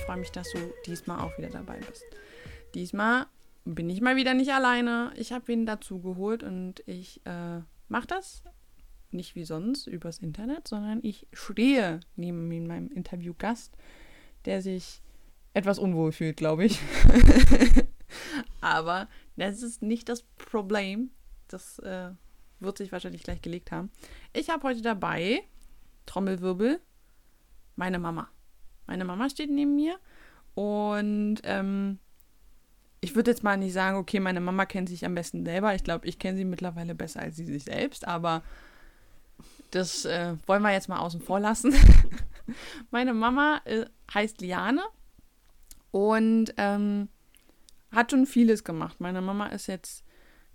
ich freue mich, dass du diesmal auch wieder dabei bist. Diesmal bin ich mal wieder nicht alleine. Ich habe wen dazu geholt und ich äh, mache das nicht wie sonst übers Internet, sondern ich stehe neben meinem Interviewgast, der sich etwas unwohl fühlt, glaube ich. Aber das ist nicht das Problem. Das äh, wird sich wahrscheinlich gleich gelegt haben. Ich habe heute dabei, Trommelwirbel, meine Mama. Meine Mama steht neben mir und ähm, ich würde jetzt mal nicht sagen, okay, meine Mama kennt sich am besten selber. Ich glaube, ich kenne sie mittlerweile besser als sie sich selbst, aber das äh, wollen wir jetzt mal außen vor lassen. meine Mama äh, heißt Liane und ähm, hat schon vieles gemacht. Meine Mama ist jetzt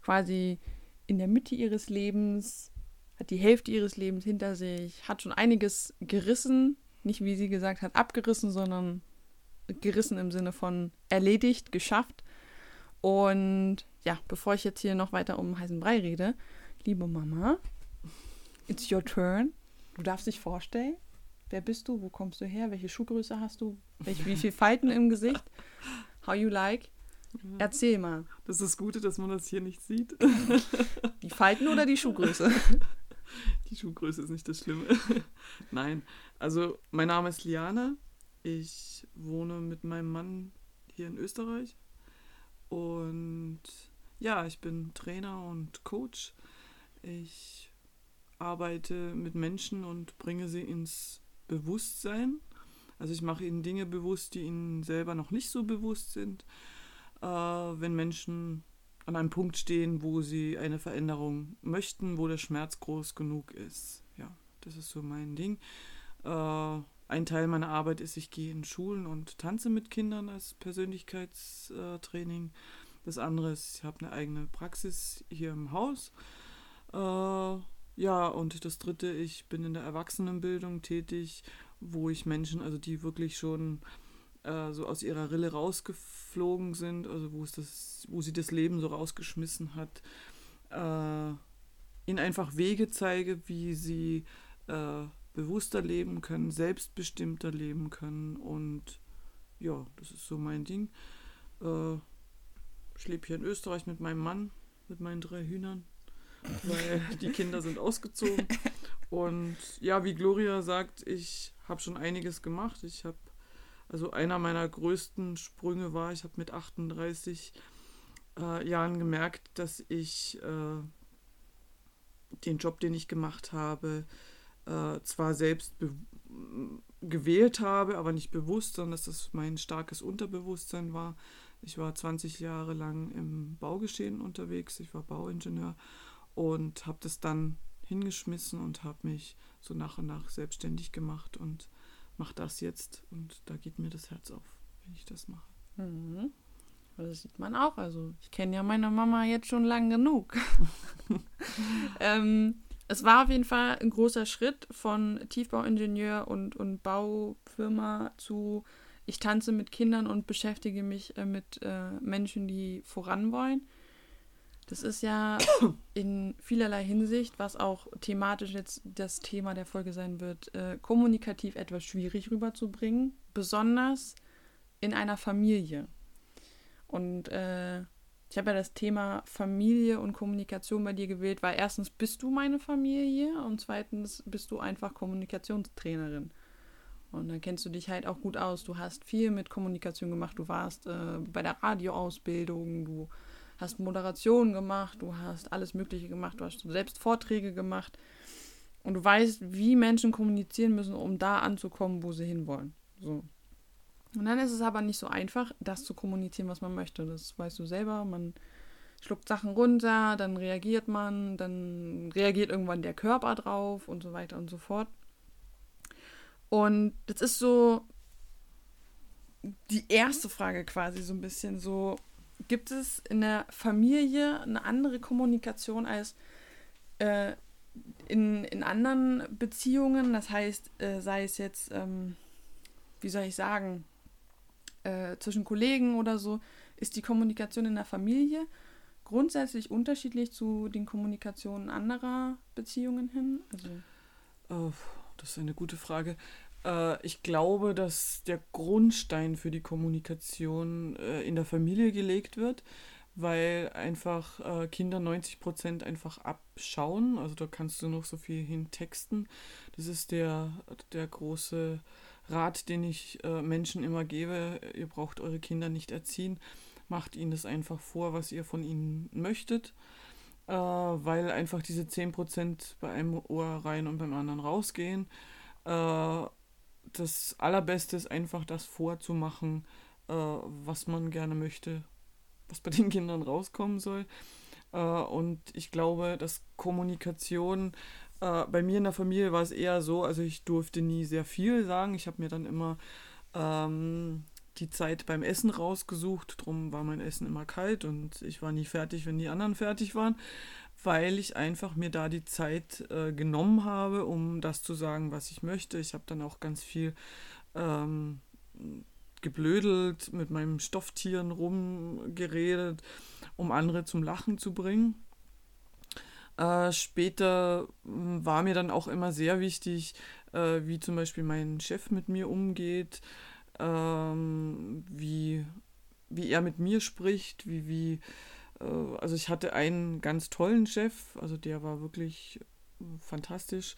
quasi in der Mitte ihres Lebens, hat die Hälfte ihres Lebens hinter sich, hat schon einiges gerissen. Nicht, wie sie gesagt hat, abgerissen, sondern gerissen im Sinne von erledigt, geschafft. Und ja, bevor ich jetzt hier noch weiter um heißen Brei rede, liebe Mama, it's your turn. Du darfst dich vorstellen. Wer bist du? Wo kommst du her? Welche Schuhgröße hast du? Welche, wie viele Falten im Gesicht? How you like? Erzähl mal. Das ist das Gute, dass man das hier nicht sieht. Die Falten oder die Schuhgröße? Die Schuhgröße ist nicht das Schlimme. Nein, also mein Name ist Liana. Ich wohne mit meinem Mann hier in Österreich. Und ja, ich bin Trainer und Coach. Ich arbeite mit Menschen und bringe sie ins Bewusstsein. Also ich mache ihnen Dinge bewusst, die ihnen selber noch nicht so bewusst sind äh, wenn Menschen an einem Punkt stehen, wo sie eine Veränderung möchten, wo der Schmerz groß genug ist. Ja, das ist so mein Ding. Äh, ein Teil meiner Arbeit ist, ich gehe in Schulen und tanze mit Kindern als Persönlichkeitstraining. Das andere ist, ich habe eine eigene Praxis hier im Haus. Äh, ja, und das dritte, ich bin in der Erwachsenenbildung tätig, wo ich Menschen, also die wirklich schon äh, so aus ihrer Rille rausgeflogen sind, also wo es das, wo sie das Leben so rausgeschmissen hat, äh, ihnen einfach Wege zeige, wie sie äh, bewusster leben können, selbstbestimmter leben können und ja, das ist so mein Ding. Äh, ich lebe hier in Österreich mit meinem Mann, mit meinen drei Hühnern, weil die Kinder sind ausgezogen. Und ja, wie Gloria sagt, ich habe schon einiges gemacht. Ich habe also einer meiner größten Sprünge war, ich habe mit 38 äh, Jahren gemerkt, dass ich äh, den Job, den ich gemacht habe, äh, zwar selbst gewählt habe, aber nicht bewusst, sondern dass das mein starkes Unterbewusstsein war. Ich war 20 Jahre lang im Baugeschehen unterwegs, ich war Bauingenieur und habe das dann hingeschmissen und habe mich so nach und nach selbstständig gemacht und mache das jetzt und da geht mir das Herz auf, wenn ich das mache. Mhm. Das sieht man auch. Also ich kenne ja meine Mama jetzt schon lang genug. ähm, es war auf jeden Fall ein großer Schritt von Tiefbauingenieur und, und Baufirma zu ich tanze mit Kindern und beschäftige mich äh, mit äh, Menschen, die voran wollen. Das ist ja in vielerlei Hinsicht, was auch thematisch jetzt das Thema der Folge sein wird, äh, kommunikativ etwas schwierig rüberzubringen, besonders in einer Familie. Und äh, ich habe ja das Thema Familie und Kommunikation bei dir gewählt, weil erstens bist du meine Familie und zweitens bist du einfach Kommunikationstrainerin. Und dann kennst du dich halt auch gut aus. Du hast viel mit Kommunikation gemacht. Du warst äh, bei der Radioausbildung, du hast Moderation gemacht, du hast alles Mögliche gemacht, du hast selbst Vorträge gemacht und du weißt, wie Menschen kommunizieren müssen, um da anzukommen, wo sie hinwollen. So. Und dann ist es aber nicht so einfach, das zu kommunizieren, was man möchte. Das weißt du selber. Man schluckt Sachen runter, dann reagiert man, dann reagiert irgendwann der Körper drauf und so weiter und so fort. Und das ist so die erste Frage quasi so ein bisschen so, gibt es in der Familie eine andere Kommunikation als äh, in, in anderen Beziehungen? Das heißt, äh, sei es jetzt, ähm, wie soll ich sagen, äh, zwischen Kollegen oder so, ist die Kommunikation in der Familie grundsätzlich unterschiedlich zu den Kommunikationen anderer Beziehungen hin? Also oh, das ist eine gute Frage. Äh, ich glaube, dass der Grundstein für die Kommunikation äh, in der Familie gelegt wird, weil einfach äh, Kinder 90 Prozent einfach abschauen. Also da kannst du noch so viel hintexten. Das ist der, der große Rat, den ich äh, Menschen immer gebe. Ihr braucht eure Kinder nicht erziehen. Macht ihnen das einfach vor, was ihr von ihnen möchtet. Äh, weil einfach diese 10% bei einem Ohr rein und beim anderen rausgehen. Das Allerbeste ist einfach das vorzumachen, äh, was man gerne möchte, was bei den Kindern rauskommen soll. Äh, und ich glaube, dass Kommunikation, äh, bei mir in der Familie war es eher so, also ich durfte nie sehr viel sagen. Ich habe mir dann immer ähm, die Zeit beim Essen rausgesucht. Drum war mein Essen immer kalt und ich war nie fertig, wenn die anderen fertig waren weil ich einfach mir da die Zeit äh, genommen habe, um das zu sagen, was ich möchte. Ich habe dann auch ganz viel ähm, geblödelt, mit meinen Stofftieren rumgeredet, um andere zum Lachen zu bringen. Äh, später hm, war mir dann auch immer sehr wichtig, äh, wie zum Beispiel mein Chef mit mir umgeht, ähm, wie, wie er mit mir spricht, wie, wie also ich hatte einen ganz tollen Chef, also der war wirklich äh, fantastisch.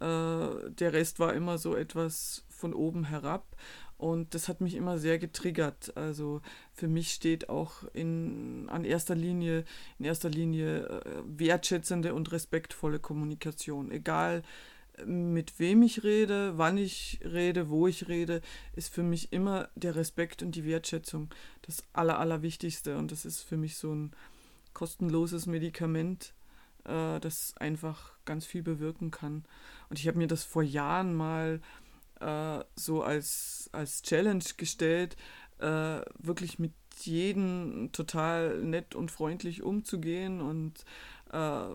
Äh, der Rest war immer so etwas von oben herab. Und das hat mich immer sehr getriggert. Also für mich steht auch in, an erster Linie, in erster Linie wertschätzende und respektvolle Kommunikation. Egal mit wem ich rede, wann ich rede, wo ich rede, ist für mich immer der Respekt und die Wertschätzung das Aller, Allerwichtigste. Und das ist für mich so ein kostenloses Medikament, äh, das einfach ganz viel bewirken kann. Und ich habe mir das vor Jahren mal äh, so als, als Challenge gestellt, äh, wirklich mit jedem total nett und freundlich umzugehen und äh,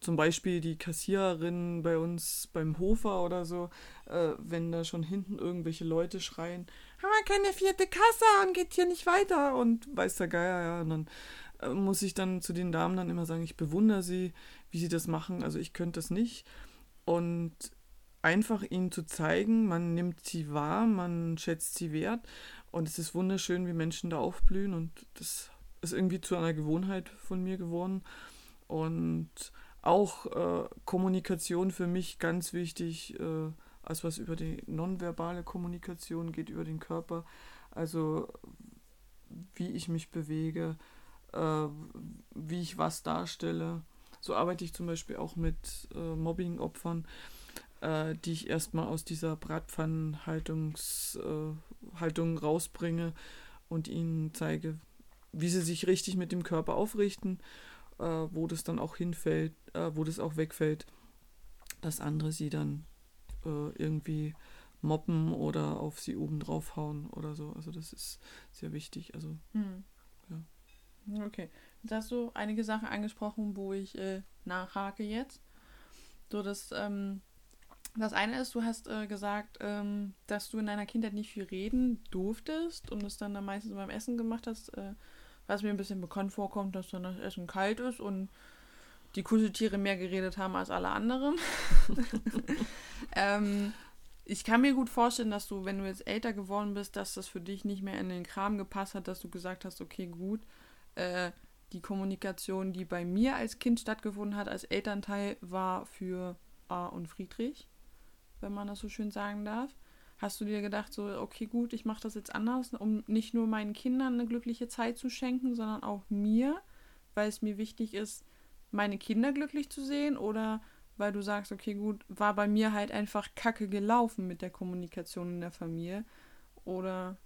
zum Beispiel die Kassiererin bei uns beim Hofer oder so, äh, wenn da schon hinten irgendwelche Leute schreien, haben wir keine vierte Kasse und geht hier nicht weiter. Und weiß der Geier, ja, und dann äh, muss ich dann zu den Damen dann immer sagen, ich bewundere sie, wie sie das machen, also ich könnte das nicht. Und einfach ihnen zu zeigen, man nimmt sie wahr, man schätzt sie wert. Und es ist wunderschön, wie Menschen da aufblühen. Und das ist irgendwie zu einer Gewohnheit von mir geworden. Und auch äh, Kommunikation für mich ganz wichtig, äh, als was über die nonverbale Kommunikation geht, über den Körper. Also wie ich mich bewege, äh, wie ich was darstelle. So arbeite ich zum Beispiel auch mit äh, Mobbing-Opfern, äh, die ich erstmal aus dieser Bratpfannenhaltung äh, rausbringe und ihnen zeige, wie sie sich richtig mit dem Körper aufrichten äh, wo das dann auch hinfällt, äh, wo das auch wegfällt, dass andere sie dann äh, irgendwie moppen oder auf sie oben draufhauen oder so. Also das ist sehr wichtig. Also hm. ja. Okay. Jetzt hast du einige Sachen angesprochen, wo ich äh, nachhake jetzt. So, das, ähm, das eine ist, du hast äh, gesagt, ähm, dass du in deiner Kindheit nicht viel reden durftest und es dann, dann meistens beim Essen gemacht hast, äh, was mir ein bisschen bekannt vorkommt, dass dann das Essen kalt ist und die Kuscheltiere mehr geredet haben als alle anderen. ähm, ich kann mir gut vorstellen, dass du, wenn du jetzt älter geworden bist, dass das für dich nicht mehr in den Kram gepasst hat, dass du gesagt hast, okay, gut, äh, die Kommunikation, die bei mir als Kind stattgefunden hat, als Elternteil, war für A und Friedrich, wenn man das so schön sagen darf. Hast du dir gedacht, so, okay, gut, ich mache das jetzt anders, um nicht nur meinen Kindern eine glückliche Zeit zu schenken, sondern auch mir, weil es mir wichtig ist, meine Kinder glücklich zu sehen? Oder weil du sagst, okay, gut, war bei mir halt einfach kacke gelaufen mit der Kommunikation in der Familie? Oder.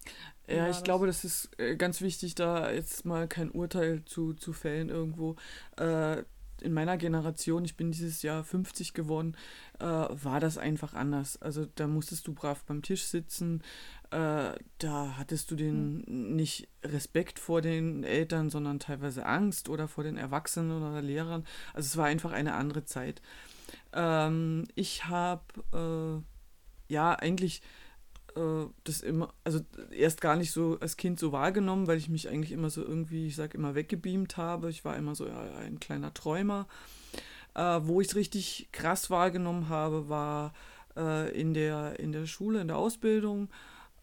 Ja, ich das? glaube, das ist äh, ganz wichtig, da jetzt mal kein Urteil zu, zu fällen irgendwo. Äh, in meiner Generation, ich bin dieses Jahr 50 geworden, äh, war das einfach anders. Also da musstest du brav beim Tisch sitzen, äh, da hattest du den mhm. nicht Respekt vor den Eltern, sondern teilweise Angst oder vor den Erwachsenen oder Lehrern. Also es war einfach eine andere Zeit. Ähm, ich habe äh, ja eigentlich äh, das immer, also erst gar nicht so als Kind so wahrgenommen, weil ich mich eigentlich immer so irgendwie, ich sag immer, weggebeamt habe. Ich war immer so ein kleiner Träumer. Äh, wo ich es richtig krass wahrgenommen habe, war äh, in, der, in der Schule, in der Ausbildung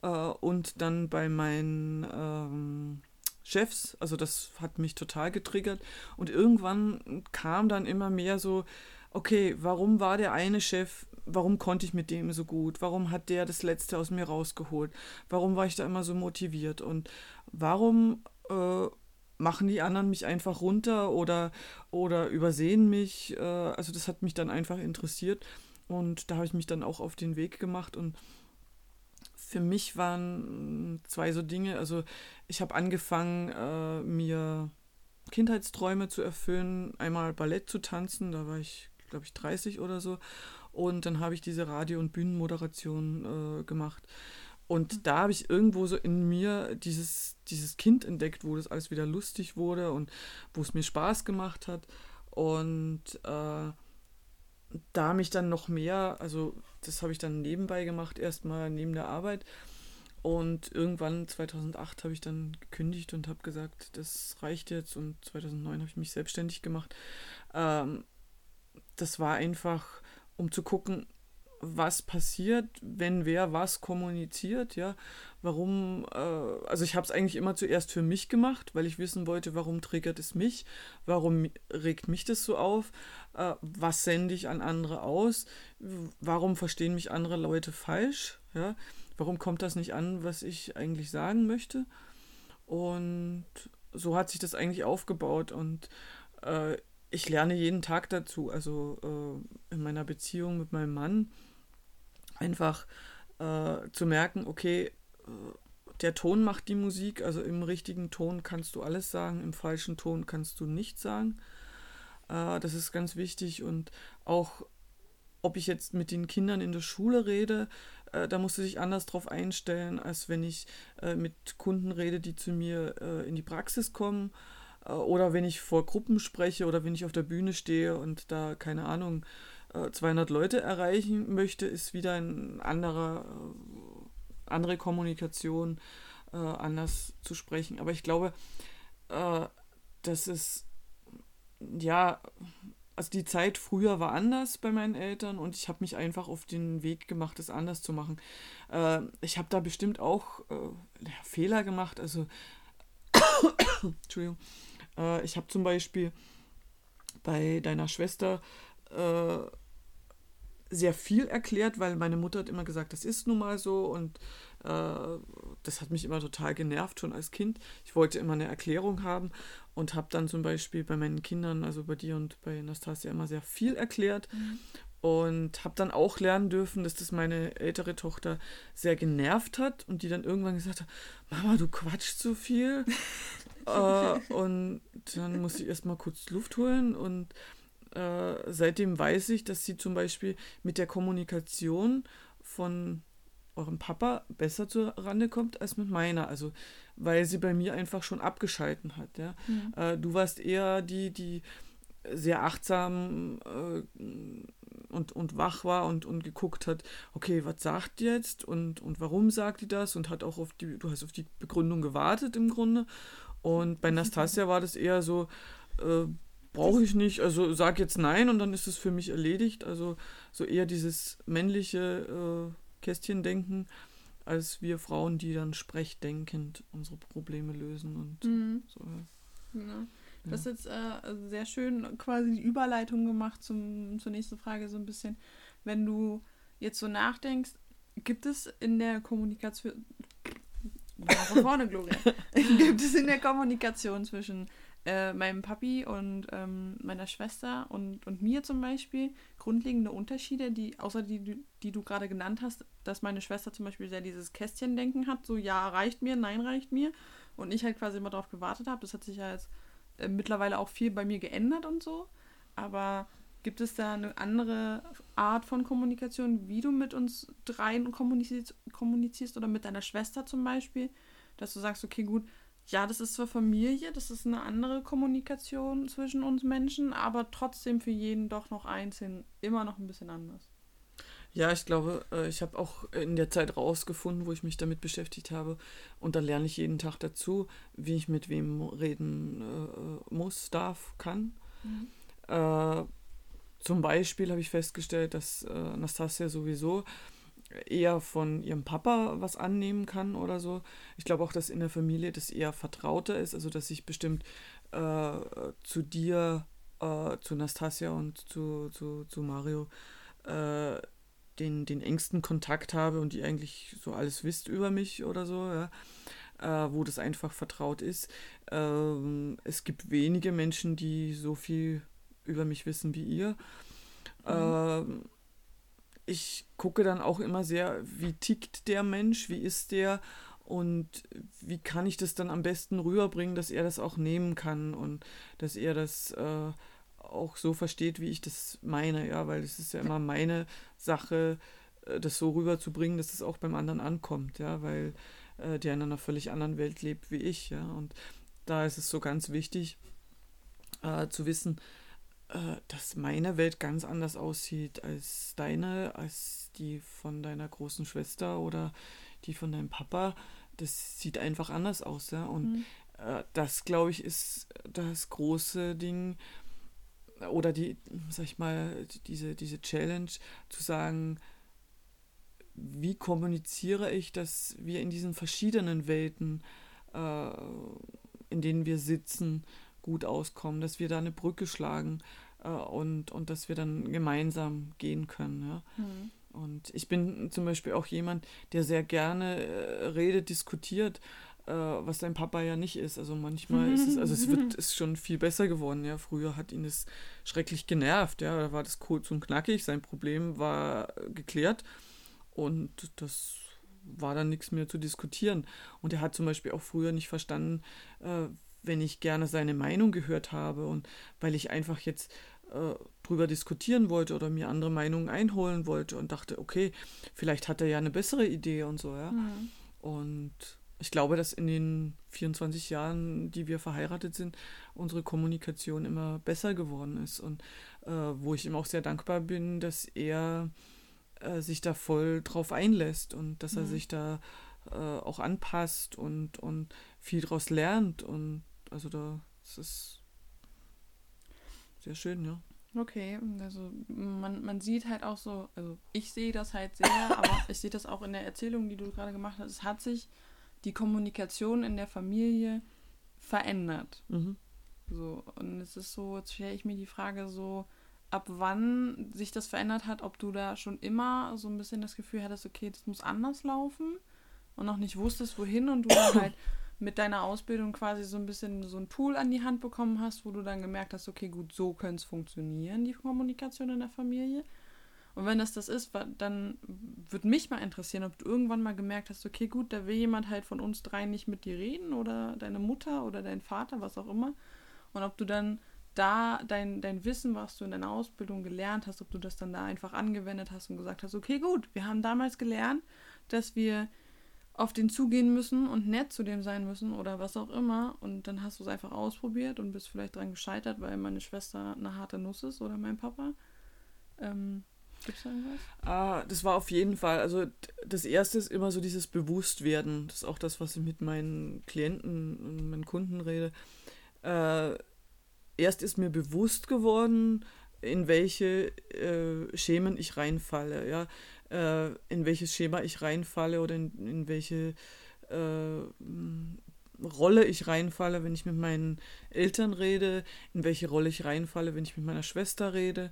äh, und dann bei meinen ähm, Chefs. Also das hat mich total getriggert. Und irgendwann kam dann immer mehr so, okay, warum war der eine Chef, warum konnte ich mit dem so gut? Warum hat der das Letzte aus mir rausgeholt? Warum war ich da immer so motiviert? Und warum äh, machen die anderen mich einfach runter oder, oder übersehen mich? Äh, also das hat mich dann einfach interessiert. Und da habe ich mich dann auch auf den Weg gemacht und für mich waren zwei so Dinge. Also ich habe angefangen, äh, mir Kindheitsträume zu erfüllen, einmal Ballett zu tanzen, da war ich, glaube ich, 30 oder so. Und dann habe ich diese Radio- und Bühnenmoderation äh, gemacht. Und mhm. da habe ich irgendwo so in mir dieses, dieses Kind entdeckt, wo das alles wieder lustig wurde und wo es mir Spaß gemacht hat. Und äh, da mich dann noch mehr, also das habe ich dann nebenbei gemacht, erstmal neben der Arbeit. Und irgendwann 2008 habe ich dann gekündigt und habe gesagt, das reicht jetzt. Und 2009 habe ich mich selbstständig gemacht. Ähm, das war einfach, um zu gucken, was passiert, wenn wer was kommuniziert, ja. Warum, äh, also ich habe es eigentlich immer zuerst für mich gemacht, weil ich wissen wollte, warum triggert es mich, warum regt mich das so auf, äh, was sende ich an andere aus, warum verstehen mich andere Leute falsch, ja. Warum kommt das nicht an, was ich eigentlich sagen möchte? Und so hat sich das eigentlich aufgebaut und äh, ich lerne jeden Tag dazu, also äh, in meiner Beziehung mit meinem Mann einfach äh, zu merken, okay, äh, der Ton macht die Musik, also im richtigen Ton kannst du alles sagen, im falschen Ton kannst du nichts sagen. Äh, das ist ganz wichtig und auch ob ich jetzt mit den Kindern in der Schule rede, äh, da musst du dich anders drauf einstellen, als wenn ich äh, mit Kunden rede, die zu mir äh, in die Praxis kommen oder wenn ich vor Gruppen spreche oder wenn ich auf der Bühne stehe und da keine Ahnung 200 äh, Leute erreichen möchte, ist wieder ein anderer, äh, andere Kommunikation, äh, anders zu sprechen. Aber ich glaube, äh, das ist, ja, also die Zeit früher war anders bei meinen Eltern und ich habe mich einfach auf den Weg gemacht, es anders zu machen. Äh, ich habe da bestimmt auch äh, Fehler gemacht. Also, Entschuldigung, äh, ich habe zum Beispiel bei deiner Schwester äh, sehr viel erklärt, weil meine Mutter hat immer gesagt, das ist nun mal so und äh, das hat mich immer total genervt schon als Kind. Ich wollte immer eine Erklärung haben und habe dann zum Beispiel bei meinen Kindern, also bei dir und bei Nastasia immer sehr viel erklärt mhm. und habe dann auch lernen dürfen, dass das meine ältere Tochter sehr genervt hat und die dann irgendwann gesagt hat, Mama, du quatschst so viel. äh, und dann musste ich erstmal kurz Luft holen und äh, seitdem weiß ich, dass sie zum Beispiel mit der Kommunikation von eurem Papa besser zurande kommt als mit meiner. Also weil sie bei mir einfach schon abgeschalten hat. Ja? Mhm. Äh, du warst eher die, die sehr achtsam äh, und, und wach war und, und geguckt hat, okay, was sagt die jetzt und, und warum sagt die das und hat auch auf die, du hast auf die Begründung gewartet im Grunde. Und bei Nastasia war das eher so, äh, brauche ich nicht, also sag jetzt nein und dann ist es für mich erledigt. Also so eher dieses männliche äh, Kästchendenken, als wir Frauen, die dann sprechdenkend unsere Probleme lösen und mhm. so. Ja. Du hast jetzt äh, sehr schön quasi die Überleitung gemacht zum, zur nächsten Frage so ein bisschen. Wenn du jetzt so nachdenkst, gibt es in der Kommunikation von vorne, Gloria. gibt es in der Kommunikation zwischen äh, meinem Papi und ähm, meiner Schwester und, und mir zum Beispiel grundlegende Unterschiede, die, außer die, die du gerade genannt hast, dass meine Schwester zum Beispiel sehr dieses Kästchendenken hat, so ja, reicht mir, nein, reicht mir. Und ich halt quasi immer darauf gewartet habe. Das hat sich ja jetzt äh, mittlerweile auch viel bei mir geändert und so. Aber gibt es da eine andere Art von Kommunikation, wie du mit uns dreien kommunizierst, kommunizierst oder mit deiner Schwester zum Beispiel? Dass du sagst, okay, gut, ja, das ist zwar Familie, das ist eine andere Kommunikation zwischen uns Menschen, aber trotzdem für jeden doch noch einzeln immer noch ein bisschen anders. Ja, ich glaube, äh, ich habe auch in der Zeit rausgefunden, wo ich mich damit beschäftigt habe. Und da lerne ich jeden Tag dazu, wie ich mit wem reden äh, muss, darf, kann. Mhm. Äh, zum Beispiel habe ich festgestellt, dass äh, Anastasia sowieso eher von ihrem Papa was annehmen kann oder so. Ich glaube auch, dass in der Familie das eher vertrauter ist, also dass ich bestimmt äh, zu dir, äh, zu Nastasia und zu, zu, zu Mario äh, den, den engsten Kontakt habe und die eigentlich so alles wisst über mich oder so, ja. Äh, wo das einfach vertraut ist. Ähm, es gibt wenige Menschen, die so viel über mich wissen wie ihr. Mhm. Ähm, ich gucke dann auch immer sehr, wie tickt der Mensch, wie ist der und wie kann ich das dann am besten rüberbringen, dass er das auch nehmen kann und dass er das äh, auch so versteht, wie ich das meine, ja, weil es ist ja immer meine Sache, äh, das so rüberzubringen, dass es auch beim anderen ankommt, ja, weil äh, der in einer völlig anderen Welt lebt wie ich, ja, und da ist es so ganz wichtig äh, zu wissen, äh, dass meine Welt ganz anders aussieht als deine, als die von deiner großen Schwester oder die von deinem Papa. Das sieht einfach anders aus, ja. Und mhm. äh, das, glaube ich, ist das große Ding oder die, sag ich mal, diese, diese Challenge zu sagen, wie kommuniziere ich, dass wir in diesen verschiedenen Welten, äh, in denen wir sitzen, gut auskommen, dass wir da eine Brücke schlagen äh, und, und dass wir dann gemeinsam gehen können. Ja? Mhm. Und ich bin zum Beispiel auch jemand, der sehr gerne äh, redet, diskutiert, äh, was dein Papa ja nicht ist. Also manchmal ist es, also es wird ist schon viel besser geworden. Ja, früher hat ihn es schrecklich genervt. Ja, da war das kurz und knackig. Sein Problem war geklärt und das war dann nichts mehr zu diskutieren. Und er hat zum Beispiel auch früher nicht verstanden, äh, wenn ich gerne seine Meinung gehört habe und weil ich einfach jetzt äh, drüber diskutieren wollte oder mir andere Meinungen einholen wollte und dachte, okay, vielleicht hat er ja eine bessere Idee und so, ja. Mhm. Und ich glaube, dass in den 24 Jahren, die wir verheiratet sind, unsere Kommunikation immer besser geworden ist und äh, wo ich ihm auch sehr dankbar bin, dass er äh, sich da voll drauf einlässt und dass mhm. er sich da äh, auch anpasst und, und viel daraus lernt und also da das ist sehr schön, ja. Okay, also man, man sieht halt auch so, also ich sehe das halt sehr, aber ich sehe das auch in der Erzählung, die du gerade gemacht hast. Es hat sich die Kommunikation in der Familie verändert. Mhm. So, und es ist so, jetzt stelle ich mir die Frage so, ab wann sich das verändert hat, ob du da schon immer so ein bisschen das Gefühl hattest, okay, das muss anders laufen und noch nicht wusstest, wohin und du dann halt mit deiner Ausbildung quasi so ein bisschen so ein Tool an die Hand bekommen hast, wo du dann gemerkt hast, okay, gut, so könnte es funktionieren, die Kommunikation in der Familie. Und wenn das das ist, dann würde mich mal interessieren, ob du irgendwann mal gemerkt hast, okay, gut, da will jemand halt von uns drei nicht mit dir reden oder deine Mutter oder dein Vater, was auch immer. Und ob du dann da dein, dein Wissen, was du in deiner Ausbildung gelernt hast, ob du das dann da einfach angewendet hast und gesagt hast, okay, gut, wir haben damals gelernt, dass wir auf den zugehen müssen und nett zu dem sein müssen oder was auch immer. Und dann hast du es einfach ausprobiert und bist vielleicht dran gescheitert, weil meine Schwester eine harte Nuss ist oder mein Papa. Ähm, es da irgendwas? Ah, das war auf jeden Fall. Also das erste ist immer so dieses Bewusstwerden. Das ist auch das, was ich mit meinen Klienten und meinen Kunden rede. Äh, erst ist mir bewusst geworden, in welche äh, Schemen ich reinfalle. Ja? Äh, in welches Schema ich reinfalle oder in, in welche äh, Rolle ich reinfalle, wenn ich mit meinen Eltern rede, in welche Rolle ich reinfalle, wenn ich mit meiner Schwester rede,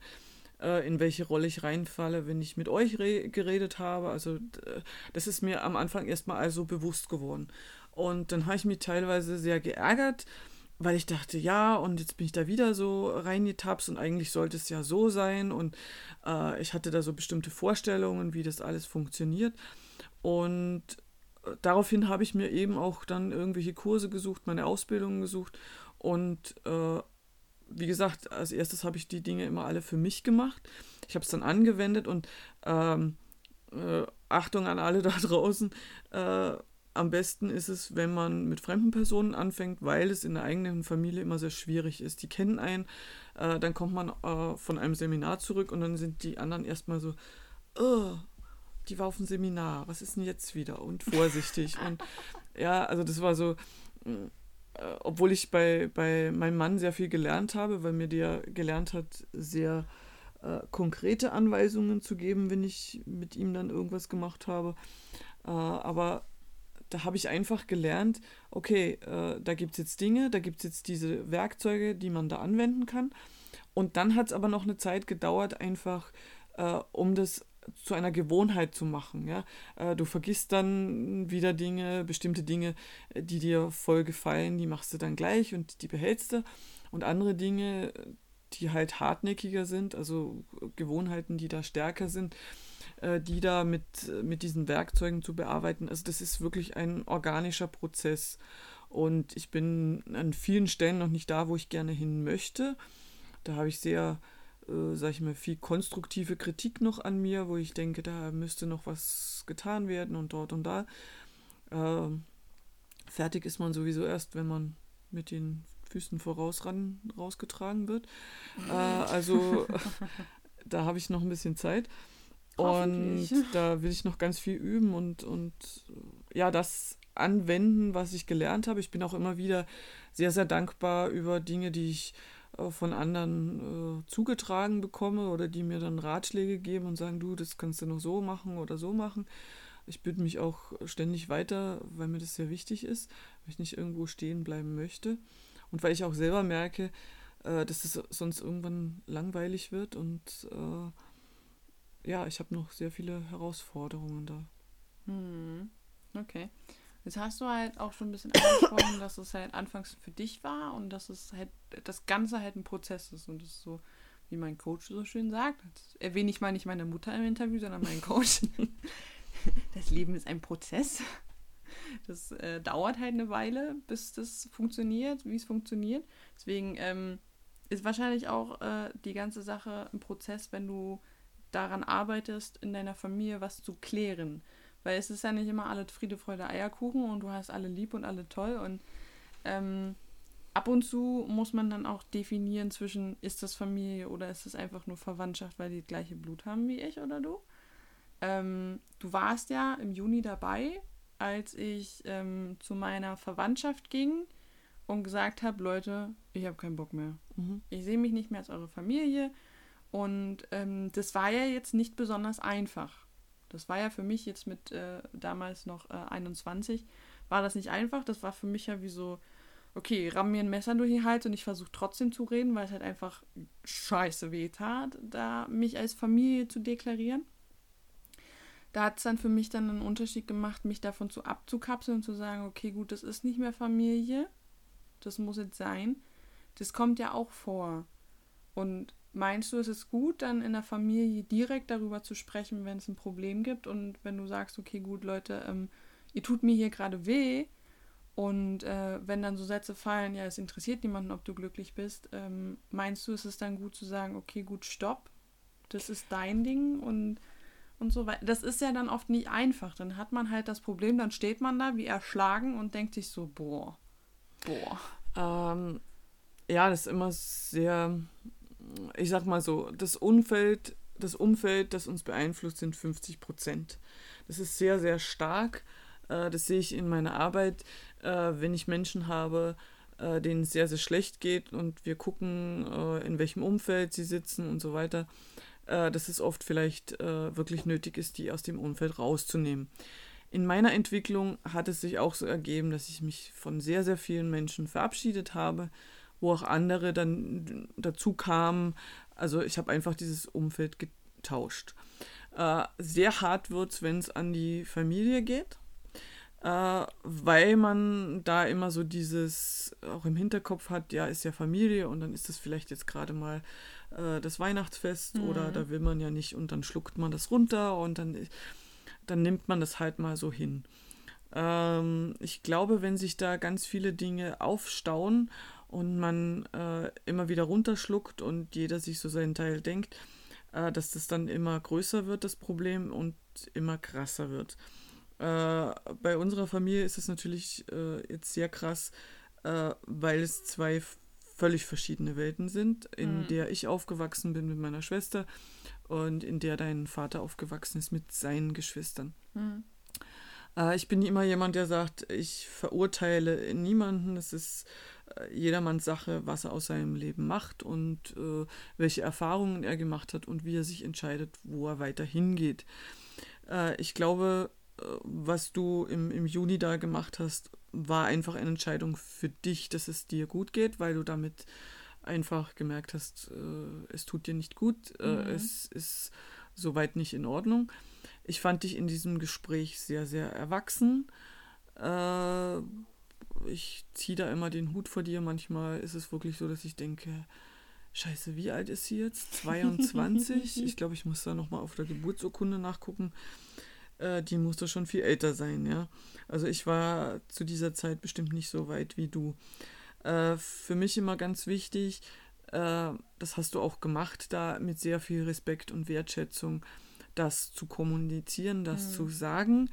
äh, in welche Rolle ich reinfalle, wenn ich mit euch geredet habe. Also das ist mir am Anfang erstmal also bewusst geworden. Und dann habe ich mich teilweise sehr geärgert, weil ich dachte, ja, und jetzt bin ich da wieder so reingetapst und eigentlich sollte es ja so sein und äh, ich hatte da so bestimmte Vorstellungen, wie das alles funktioniert und äh, daraufhin habe ich mir eben auch dann irgendwelche Kurse gesucht, meine Ausbildungen gesucht und äh, wie gesagt, als erstes habe ich die Dinge immer alle für mich gemacht. Ich habe es dann angewendet und ähm, äh, Achtung an alle da draußen, äh, am besten ist es, wenn man mit fremden Personen anfängt, weil es in der eigenen Familie immer sehr schwierig ist. Die kennen einen, äh, dann kommt man äh, von einem Seminar zurück und dann sind die anderen erstmal so, oh, die war auf dem Seminar, was ist denn jetzt wieder? Und vorsichtig. und ja, also das war so, äh, obwohl ich bei, bei meinem Mann sehr viel gelernt habe, weil mir der gelernt hat, sehr äh, konkrete Anweisungen zu geben, wenn ich mit ihm dann irgendwas gemacht habe. Äh, aber da habe ich einfach gelernt, okay, äh, da gibt es jetzt Dinge, da gibt es jetzt diese Werkzeuge, die man da anwenden kann. Und dann hat es aber noch eine Zeit gedauert, einfach äh, um das zu einer Gewohnheit zu machen. Ja? Äh, du vergisst dann wieder Dinge, bestimmte Dinge, äh, die dir voll gefallen, die machst du dann gleich und die behältst du. Und andere Dinge, die halt hartnäckiger sind, also Gewohnheiten, die da stärker sind, äh, die da mit, mit diesen Werkzeugen zu bearbeiten. Also das ist wirklich ein organischer Prozess. Und ich bin an vielen Stellen noch nicht da, wo ich gerne hin möchte. Da habe ich sehr äh, sag ich mal, viel konstruktive Kritik noch an mir, wo ich denke, da müsste noch was getan werden und dort und da. Äh, fertig ist man sowieso erst, wenn man mit den Füßen voraus ran, rausgetragen wird. Äh, also da habe ich noch ein bisschen Zeit. Und da will ich noch ganz viel üben und, und ja, das anwenden, was ich gelernt habe. Ich bin auch immer wieder sehr, sehr dankbar über Dinge, die ich äh, von anderen äh, zugetragen bekomme oder die mir dann Ratschläge geben und sagen, du, das kannst du noch so machen oder so machen. Ich bilde mich auch ständig weiter, weil mir das sehr wichtig ist, weil ich nicht irgendwo stehen bleiben möchte und weil ich auch selber merke, äh, dass es sonst irgendwann langweilig wird und äh, ja, ich habe noch sehr viele Herausforderungen da. Hm. Okay. Jetzt hast du halt auch schon ein bisschen angesprochen, dass es halt anfangs für dich war und dass es halt das Ganze halt ein Prozess ist und das ist so, wie mein Coach so schön sagt. Erwähne ich mal nicht meine Mutter im Interview, sondern meinen Coach. das Leben ist ein Prozess. Das äh, dauert halt eine Weile, bis das funktioniert, wie es funktioniert. Deswegen ähm, ist wahrscheinlich auch äh, die ganze Sache ein Prozess, wenn du daran arbeitest, in deiner Familie was zu klären. Weil es ist ja nicht immer alles Friede, Freude, Eierkuchen und du hast alle lieb und alle toll. Und ähm, ab und zu muss man dann auch definieren zwischen, ist das Familie oder ist es einfach nur Verwandtschaft, weil die das gleiche Blut haben wie ich oder du. Ähm, du warst ja im Juni dabei, als ich ähm, zu meiner Verwandtschaft ging und gesagt habe, Leute, ich habe keinen Bock mehr. Mhm. Ich sehe mich nicht mehr als eure Familie. Und ähm, das war ja jetzt nicht besonders einfach. Das war ja für mich jetzt mit äh, damals noch äh, 21, war das nicht einfach. Das war für mich ja wie so, okay, ramm mir ein Messer durch den Hals und ich versuche trotzdem zu reden, weil es halt einfach scheiße weh tat, da mich als Familie zu deklarieren. Da hat es dann für mich dann einen Unterschied gemacht, mich davon zu abzukapseln und zu sagen, okay, gut, das ist nicht mehr Familie, das muss jetzt sein. Das kommt ja auch vor. Und Meinst du, es ist gut, dann in der Familie direkt darüber zu sprechen, wenn es ein Problem gibt und wenn du sagst, okay, gut, Leute, ähm, ihr tut mir hier gerade weh und äh, wenn dann so Sätze fallen, ja, es interessiert niemanden, ob du glücklich bist, ähm, meinst du, es ist dann gut zu sagen, okay, gut, stopp, das ist dein Ding und und so weiter. Das ist ja dann oft nicht einfach. Dann hat man halt das Problem, dann steht man da wie erschlagen und denkt sich so, boah, boah. Ähm, ja, das ist immer sehr ich sag mal so, das Umfeld, das Umfeld, das uns beeinflusst, sind 50 Prozent. Das ist sehr, sehr stark. Äh, das sehe ich in meiner Arbeit, äh, wenn ich Menschen habe, äh, denen es sehr, sehr schlecht geht und wir gucken, in welchem Umfeld sie sitzen und so weiter, dass es oft vielleicht wirklich nötig ist, die aus dem Umfeld rauszunehmen. In meiner Entwicklung hat es sich auch so ergeben, dass ich mich von sehr, sehr vielen Menschen verabschiedet habe, wo auch andere dann dazu kamen. Also ich habe einfach dieses Umfeld getauscht. Äh, sehr hart wird es, wenn es an die Familie geht, äh, weil man da immer so dieses auch im Hinterkopf hat, ja, ist ja Familie und dann ist das vielleicht jetzt gerade mal äh, das Weihnachtsfest mhm. oder da will man ja nicht und dann schluckt man das runter und dann, dann nimmt man das halt mal so hin. Ähm, ich glaube, wenn sich da ganz viele Dinge aufstauen und man äh, immer wieder runterschluckt und jeder sich so seinen Teil denkt, äh, dass das dann immer größer wird, das Problem, und immer krasser wird. Äh, bei unserer Familie ist es natürlich äh, jetzt sehr krass, äh, weil es zwei völlig verschiedene Welten sind, in mhm. der ich aufgewachsen bin mit meiner Schwester und in der dein Vater aufgewachsen ist mit seinen Geschwistern. Mhm. Äh, ich bin immer jemand, der sagt, ich verurteile niemanden. Es ist jedermanns Sache, was er aus seinem Leben macht und äh, welche Erfahrungen er gemacht hat und wie er sich entscheidet, wo er weiter hingeht. Äh, ich glaube, äh, was du im, im Juni da gemacht hast, war einfach eine Entscheidung für dich, dass es dir gut geht, weil du damit einfach gemerkt hast, äh, es tut dir nicht gut, äh, mhm. es ist soweit nicht in Ordnung. Ich fand dich in diesem Gespräch sehr, sehr erwachsen. Ich ziehe da immer den Hut vor dir. Manchmal ist es wirklich so, dass ich denke, scheiße, wie alt ist sie jetzt? 22? ich glaube, ich muss da nochmal auf der Geburtsurkunde nachgucken. Äh, die musste schon viel älter sein, ja. Also ich war zu dieser Zeit bestimmt nicht so weit wie du. Äh, für mich immer ganz wichtig, äh, das hast du auch gemacht, da mit sehr viel Respekt und Wertschätzung das zu kommunizieren, das mhm. zu sagen.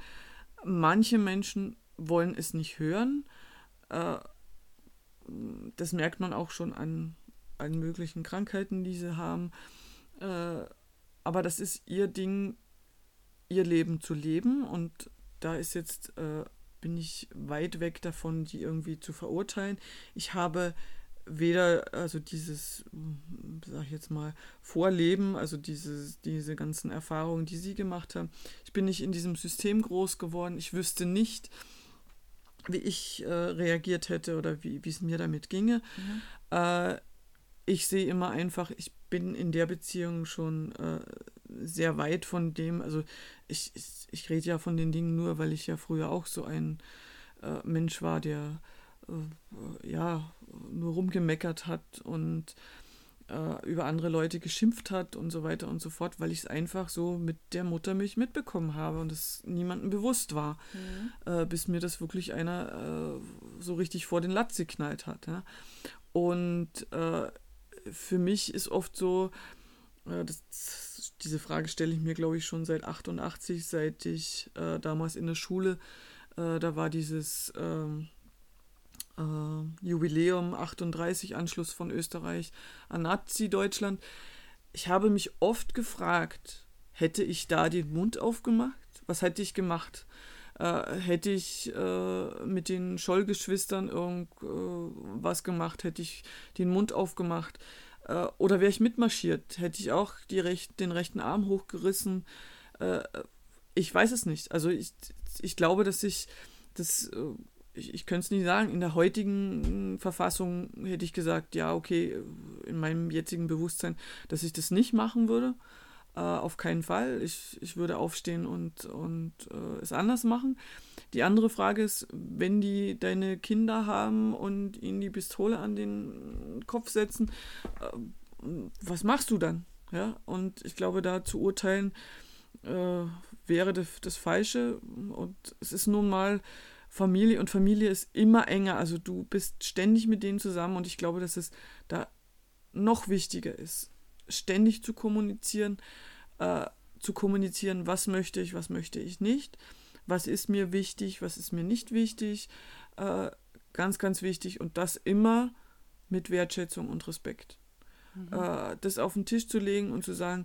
Manche Menschen wollen es nicht hören. Äh, das merkt man auch schon an allen möglichen Krankheiten, die sie haben. Äh, aber das ist ihr Ding, ihr Leben zu leben und da ist jetzt, äh, bin ich weit weg davon, die irgendwie zu verurteilen. Ich habe weder, also dieses, sag ich jetzt mal, Vorleben, also dieses, diese ganzen Erfahrungen, die sie gemacht haben. Ich bin nicht in diesem System groß geworden. Ich wüsste nicht, wie ich äh, reagiert hätte oder wie es mir damit ginge. Mhm. Äh, ich sehe immer einfach, ich bin in der Beziehung schon äh, sehr weit von dem, also ich, ich, ich rede ja von den Dingen nur, weil ich ja früher auch so ein äh, Mensch war, der äh, ja nur rumgemeckert hat und äh, über andere Leute geschimpft hat und so weiter und so fort, weil ich es einfach so mit der Muttermilch mitbekommen habe und es niemandem bewusst war, mhm. äh, bis mir das wirklich einer äh, so richtig vor den Latz geknallt hat. Ja? Und äh, für mich ist oft so, äh, das, diese Frage stelle ich mir, glaube ich, schon seit 88, seit ich äh, damals in der Schule, da war dieses ähm, äh, Jubiläum 38, Anschluss von Österreich an Nazi-Deutschland. Ich habe mich oft gefragt, hätte ich da den Mund aufgemacht? Was hätte ich gemacht? Äh, hätte ich äh, mit den Schollgeschwistern irgendwas äh, gemacht? Hätte ich den Mund aufgemacht? Äh, oder wäre ich mitmarschiert? Hätte ich auch die recht, den rechten Arm hochgerissen? Äh, ich weiß es nicht. Also ich, ich glaube, dass ich das ich, ich könnte es nicht sagen. In der heutigen Verfassung hätte ich gesagt, ja, okay, in meinem jetzigen Bewusstsein, dass ich das nicht machen würde. Äh, auf keinen Fall. Ich, ich würde aufstehen und, und äh, es anders machen. Die andere Frage ist, wenn die deine Kinder haben und ihnen die Pistole an den Kopf setzen, äh, was machst du dann? Ja, und ich glaube, da zu urteilen äh, wäre das, das Falsche. Und es ist nun mal Familie und Familie ist immer enger. Also du bist ständig mit denen zusammen und ich glaube, dass es da noch wichtiger ist, ständig zu kommunizieren, äh, zu kommunizieren, was möchte ich, was möchte ich nicht, was ist mir wichtig, was ist mir nicht wichtig. Äh, ganz, ganz wichtig und das immer mit Wertschätzung und Respekt. Mhm. Äh, das auf den Tisch zu legen und zu sagen,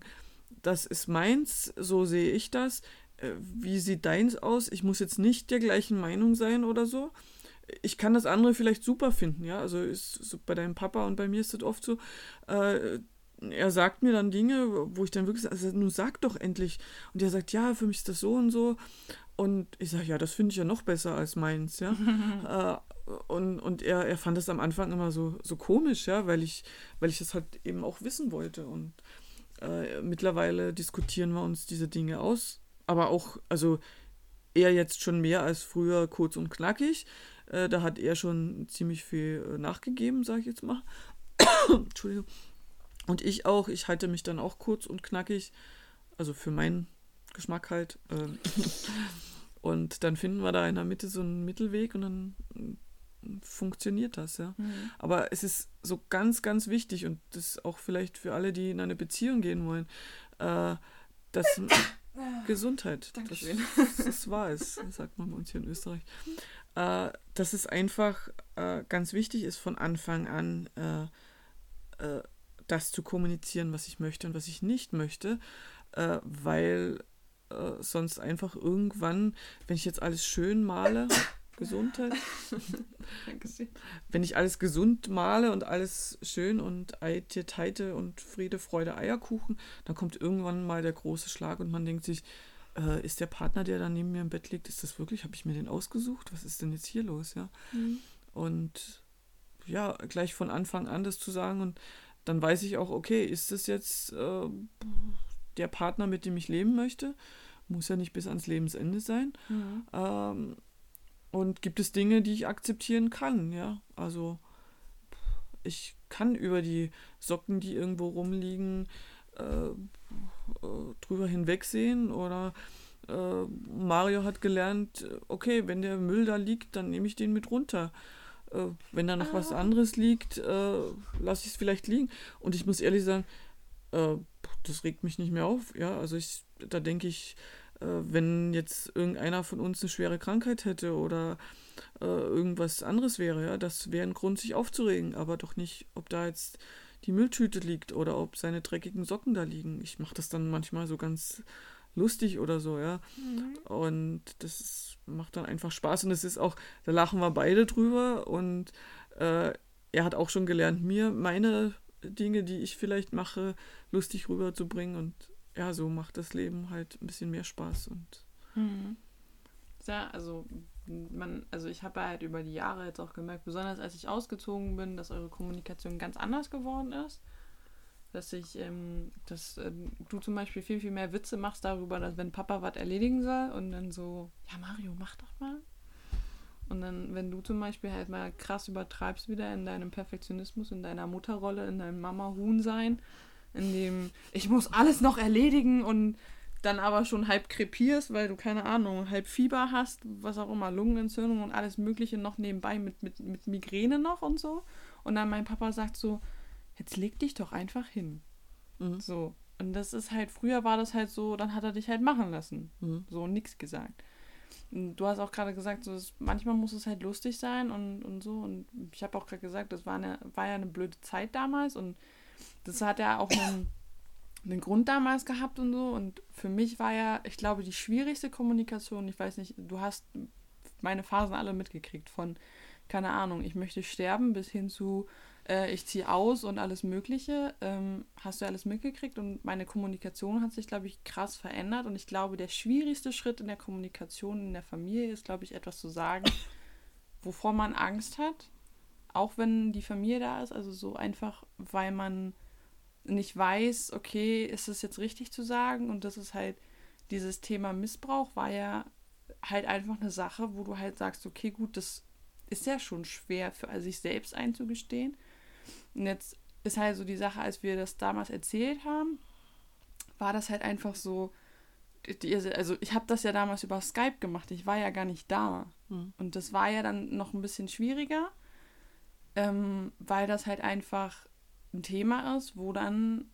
das ist meins, so sehe ich das. Äh, wie sieht deins aus? Ich muss jetzt nicht der gleichen Meinung sein oder so. Ich kann das andere vielleicht super finden, ja. Also ist so bei deinem Papa und bei mir ist das oft so. Äh, er sagt mir dann Dinge, wo ich dann wirklich sage, also nun sag doch endlich. Und er sagt, ja, für mich ist das so und so. Und ich sage, ja, das finde ich ja noch besser als meins, ja. äh, und und er, er fand das am Anfang immer so, so komisch, ja, weil ich, weil ich das halt eben auch wissen wollte. Und äh, mittlerweile diskutieren wir uns diese Dinge aus aber auch, also er jetzt schon mehr als früher kurz und knackig. Äh, da hat er schon ziemlich viel äh, nachgegeben, sage ich jetzt mal. Entschuldigung. Und ich auch, ich halte mich dann auch kurz und knackig, also für meinen Geschmack halt. Ähm und dann finden wir da in der Mitte so einen Mittelweg und dann äh, funktioniert das, ja. Mhm. Aber es ist so ganz, ganz wichtig und das auch vielleicht für alle, die in eine Beziehung gehen wollen, äh, dass Gesundheit. Dankeschön. Das, das war es, sagt man bei uns hier in Österreich. Äh, dass es einfach äh, ganz wichtig ist, von Anfang an äh, äh das zu kommunizieren, was ich möchte und was ich nicht möchte, äh, weil äh, sonst einfach irgendwann, wenn ich jetzt alles schön male, Gesundheit. Wenn ich alles gesund male und alles schön und Eite, Teite und Friede, Freude, Eierkuchen, dann kommt irgendwann mal der große Schlag und man denkt sich, äh, ist der Partner, der da neben mir im Bett liegt, ist das wirklich, habe ich mir den ausgesucht? Was ist denn jetzt hier los, ja? Mhm. Und ja, gleich von Anfang an das zu sagen und dann weiß ich auch, okay, ist das jetzt äh, der Partner, mit dem ich leben möchte? Muss ja nicht bis ans Lebensende sein. Mhm. Ähm, und gibt es Dinge, die ich akzeptieren kann, ja? Also ich kann über die Socken, die irgendwo rumliegen, äh, äh, drüber hinwegsehen oder äh, Mario hat gelernt, okay, wenn der Müll da liegt, dann nehme ich den mit runter. Äh, wenn da noch ah. was anderes liegt, äh, lasse ich es vielleicht liegen. Und ich muss ehrlich sagen, äh, das regt mich nicht mehr auf. Ja, also ich, da denke ich, wenn jetzt irgendeiner von uns eine schwere Krankheit hätte oder äh, irgendwas anderes wäre, ja, das wäre ein Grund, sich aufzuregen, aber doch nicht, ob da jetzt die Mülltüte liegt oder ob seine dreckigen Socken da liegen. Ich mache das dann manchmal so ganz lustig oder so, ja. Mhm. Und das ist, macht dann einfach Spaß und es ist auch, da lachen wir beide drüber und äh, er hat auch schon gelernt, mir meine Dinge, die ich vielleicht mache, lustig rüberzubringen und ja, so macht das Leben halt ein bisschen mehr Spaß und. Mhm. Ja, also man, also ich habe halt über die Jahre jetzt auch gemerkt, besonders als ich ausgezogen bin, dass eure Kommunikation ganz anders geworden ist dass ich, ähm, dass äh, du zum Beispiel viel, viel mehr Witze machst darüber, dass wenn Papa was erledigen soll und dann so, ja Mario, mach doch mal. Und dann, wenn du zum Beispiel halt mal krass übertreibst wieder in deinem Perfektionismus, in deiner Mutterrolle, in deinem Mama-Huhn-Sein, in dem ich muss alles noch erledigen und dann aber schon halb krepierst, weil du keine Ahnung, halb Fieber hast, was auch immer, Lungenentzündung und alles Mögliche noch nebenbei mit, mit, mit Migräne noch und so. Und dann mein Papa sagt so, jetzt leg dich doch einfach hin. Mhm. So. Und das ist halt, früher war das halt so, dann hat er dich halt machen lassen. Mhm. So, nichts gesagt. Und du hast auch gerade gesagt, so, dass manchmal muss es halt lustig sein und, und so. Und ich habe auch gerade gesagt, das war, eine, war ja eine blöde Zeit damals und das hat ja auch einen, einen Grund damals gehabt und so. Und für mich war ja, ich glaube, die schwierigste Kommunikation, ich weiß nicht, du hast meine Phasen alle mitgekriegt, von, keine Ahnung, ich möchte sterben bis hin zu, äh, ich ziehe aus und alles Mögliche. Ähm, hast du alles mitgekriegt und meine Kommunikation hat sich, glaube ich, krass verändert. Und ich glaube, der schwierigste Schritt in der Kommunikation in der Familie ist, glaube ich, etwas zu sagen, wovor man Angst hat. Auch wenn die Familie da ist, also so einfach, weil man nicht weiß, okay, ist es jetzt richtig zu sagen? Und das ist halt, dieses Thema Missbrauch war ja halt einfach eine Sache, wo du halt sagst, okay, gut, das ist ja schon schwer für sich selbst einzugestehen. Und jetzt ist halt so die Sache, als wir das damals erzählt haben, war das halt einfach so, also ich habe das ja damals über Skype gemacht, ich war ja gar nicht da. Mhm. Und das war ja dann noch ein bisschen schwieriger, ähm, weil das halt einfach ein Thema ist, wo dann,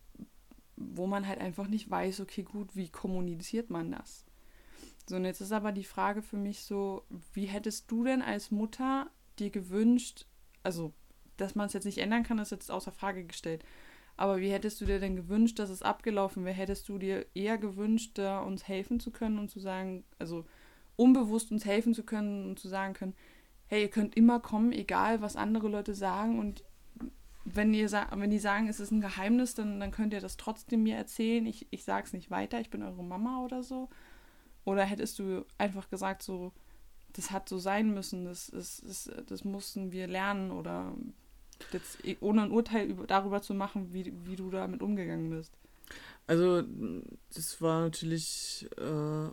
wo man halt einfach nicht weiß, okay, gut, wie kommuniziert man das? So, und jetzt ist aber die Frage für mich so, wie hättest du denn als Mutter dir gewünscht, also dass man es jetzt nicht ändern kann, ist jetzt außer Frage gestellt. Aber wie hättest du dir denn gewünscht, dass es abgelaufen wäre? Hättest du dir eher gewünscht, da uns helfen zu können und zu sagen, also unbewusst uns helfen zu können und zu sagen können, hey, ihr könnt immer kommen, egal was andere Leute sagen und wenn ihr wenn die sagen, es ist ein Geheimnis, dann, dann könnt ihr das trotzdem mir erzählen. Ich, ich sage es nicht weiter, ich bin eure Mama oder so. Oder hättest du einfach gesagt, so, das hat so sein müssen, das, das, das, das mussten wir lernen oder Jetzt ohne ein Urteil über, darüber zu machen, wie, wie du damit umgegangen bist. Also, das war natürlich äh,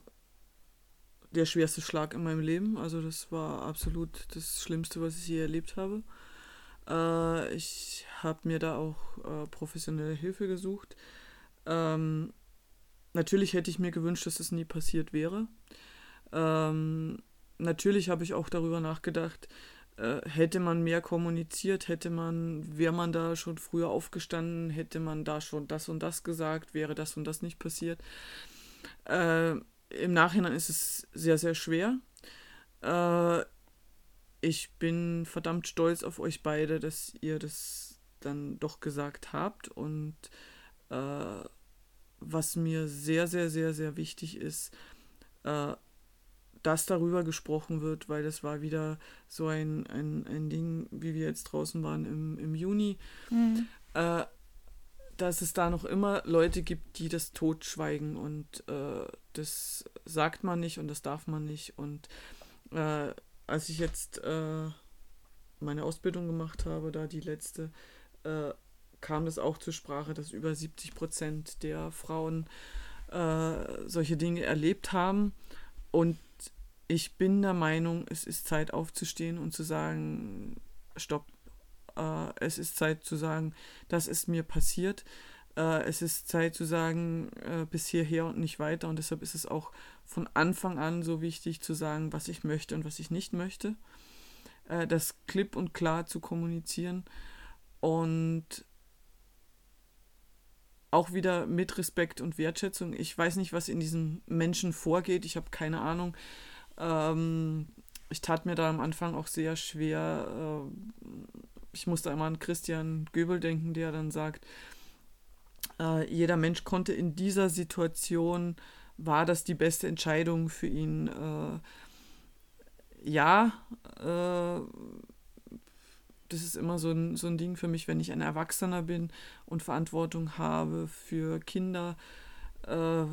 der schwerste Schlag in meinem Leben. Also, das war absolut das Schlimmste, was ich je erlebt habe. Äh, ich habe mir da auch äh, professionelle Hilfe gesucht. Ähm, natürlich hätte ich mir gewünscht, dass das nie passiert wäre. Ähm, natürlich habe ich auch darüber nachgedacht, äh, hätte man mehr kommuniziert, hätte man, wäre man da schon früher aufgestanden, hätte man da schon das und das gesagt, wäre das und das nicht passiert. Äh, Im Nachhinein ist es sehr, sehr schwer. Äh, ich bin verdammt stolz auf euch beide, dass ihr das dann doch gesagt habt und äh, was mir sehr, sehr, sehr, sehr wichtig ist, äh, dass darüber gesprochen wird, weil das war wieder so ein, ein, ein Ding, wie wir jetzt draußen waren im, im Juni, mhm. äh, dass es da noch immer Leute gibt, die das totschweigen und äh, das sagt man nicht und das darf man nicht. Und äh, als ich jetzt äh, meine Ausbildung gemacht habe, da die letzte, äh, kam das auch zur Sprache, dass über 70 Prozent der Frauen äh, solche Dinge erlebt haben. Und ich bin der Meinung, es ist Zeit aufzustehen und zu sagen, stopp, äh, es ist Zeit zu sagen, das ist mir passiert. Äh, es ist Zeit zu sagen, äh, bis hierher und nicht weiter. Und deshalb ist es auch von Anfang an so wichtig zu sagen, was ich möchte und was ich nicht möchte. Äh, das klipp und klar zu kommunizieren. Und auch wieder mit Respekt und Wertschätzung. Ich weiß nicht, was in diesem Menschen vorgeht. Ich habe keine Ahnung. Ähm, ich tat mir da am Anfang auch sehr schwer. Äh, ich musste einmal an Christian Göbel denken, der dann sagt, äh, jeder Mensch konnte in dieser Situation, war das die beste Entscheidung für ihn. Äh, ja, äh, das ist immer so ein, so ein Ding für mich, wenn ich ein Erwachsener bin und Verantwortung habe für Kinder, äh,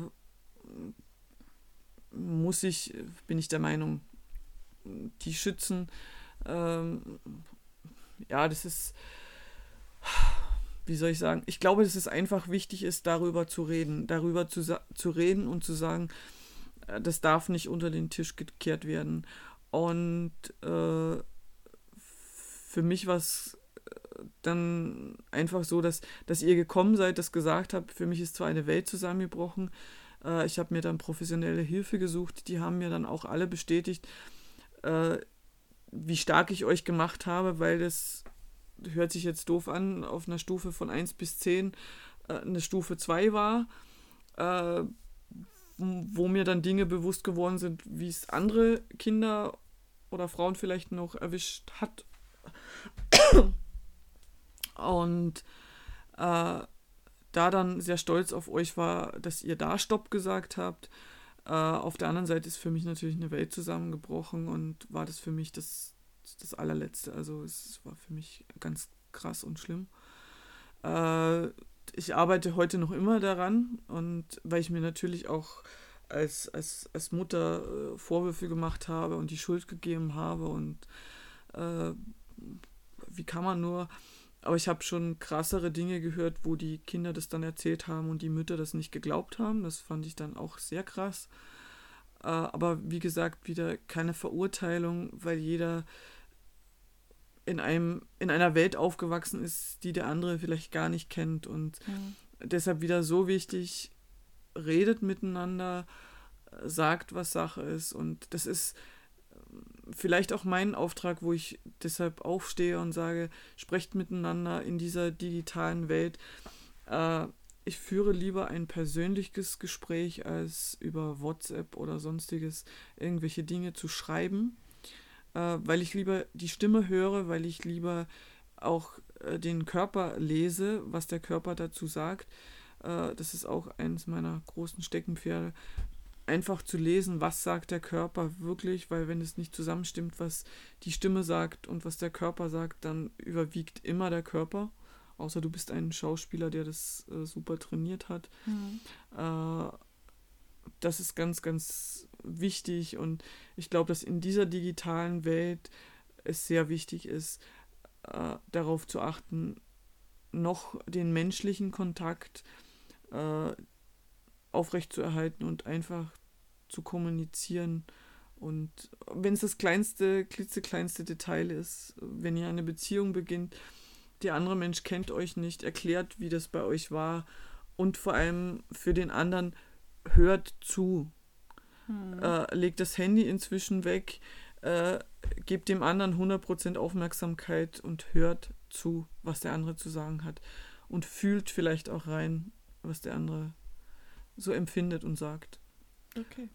muss ich, bin ich der Meinung, die schützen. Ähm, ja, das ist, wie soll ich sagen, ich glaube, dass es einfach wichtig ist, darüber zu reden, darüber zu, zu reden und zu sagen, äh, das darf nicht unter den Tisch gekehrt werden. Und äh, für mich war es äh, dann einfach so, dass, dass ihr gekommen seid, das gesagt habt, für mich ist zwar eine Welt zusammengebrochen, äh, ich habe mir dann professionelle Hilfe gesucht, die haben mir dann auch alle bestätigt, äh, wie stark ich euch gemacht habe, weil das hört sich jetzt doof an, auf einer Stufe von 1 bis 10 äh, eine Stufe 2 war, äh, wo mir dann Dinge bewusst geworden sind, wie es andere Kinder oder Frauen vielleicht noch erwischt hat. Und äh, da dann sehr stolz auf euch war, dass ihr da Stopp gesagt habt. Äh, auf der anderen Seite ist für mich natürlich eine Welt zusammengebrochen und war das für mich das, das allerletzte. Also es war für mich ganz krass und schlimm. Äh, ich arbeite heute noch immer daran und weil ich mir natürlich auch als, als, als Mutter äh, Vorwürfe gemacht habe und die Schuld gegeben habe und äh, wie kann man nur. Aber ich habe schon krassere Dinge gehört, wo die Kinder das dann erzählt haben und die Mütter das nicht geglaubt haben. Das fand ich dann auch sehr krass. Äh, aber wie gesagt, wieder keine Verurteilung, weil jeder in einem in einer Welt aufgewachsen ist, die der andere vielleicht gar nicht kennt und mhm. deshalb wieder so wichtig, redet miteinander, sagt, was Sache ist. Und das ist vielleicht auch mein Auftrag, wo ich deshalb aufstehe und sage, sprecht miteinander in dieser digitalen Welt. Äh, ich führe lieber ein persönliches Gespräch, als über WhatsApp oder sonstiges irgendwelche Dinge zu schreiben, äh, weil ich lieber die Stimme höre, weil ich lieber auch äh, den Körper lese, was der Körper dazu sagt. Äh, das ist auch eines meiner großen Steckenpferde. Einfach zu lesen, was sagt der Körper wirklich, weil wenn es nicht zusammenstimmt, was die Stimme sagt und was der Körper sagt, dann überwiegt immer der Körper. Außer du bist ein Schauspieler, der das äh, super trainiert hat. Mhm. Äh, das ist ganz, ganz wichtig und ich glaube, dass in dieser digitalen Welt es sehr wichtig ist, äh, darauf zu achten, noch den menschlichen Kontakt äh, aufrechtzuerhalten und einfach zu kommunizieren. Und wenn es das kleinste, klitzekleinste Detail ist, wenn ihr eine Beziehung beginnt, der andere Mensch kennt euch nicht, erklärt, wie das bei euch war und vor allem für den anderen hört zu. Hm. Äh, legt das Handy inzwischen weg, äh, gebt dem anderen 100% Aufmerksamkeit und hört zu, was der andere zu sagen hat. Und fühlt vielleicht auch rein, was der andere so empfindet und sagt. Okay.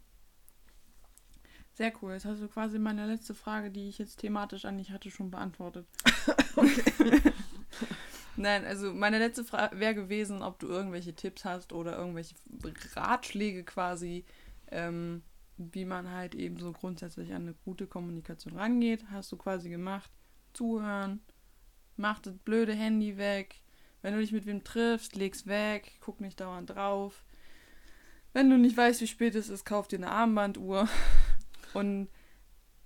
Sehr cool. Jetzt hast du quasi meine letzte Frage, die ich jetzt thematisch eigentlich hatte, schon beantwortet. Nein, also meine letzte Frage wäre gewesen, ob du irgendwelche Tipps hast oder irgendwelche Ratschläge quasi, ähm, wie man halt eben so grundsätzlich an eine gute Kommunikation rangeht. Hast du quasi gemacht. Zuhören, mach das blöde Handy weg. Wenn du dich mit wem triffst, leg's weg, guck nicht dauernd drauf. Wenn du nicht weißt, wie spät es ist, kauf dir eine Armbanduhr und